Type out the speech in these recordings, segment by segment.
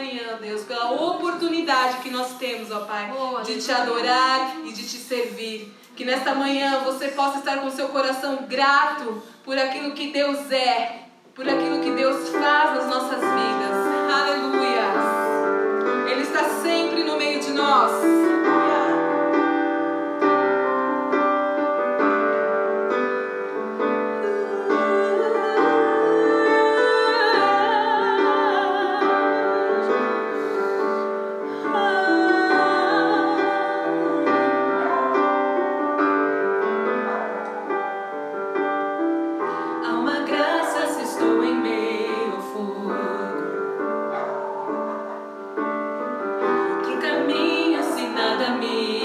manhã, Deus, pela oportunidade que nós temos, ó Pai, oh, de te adorar e de te servir. Que nesta manhã você possa estar com seu coração grato por aquilo que Deus é, por aquilo que Deus faz nas nossas vidas. Aleluia! Ele está sempre no meio de nós. me.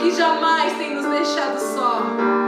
Que jamais tem nos deixado só.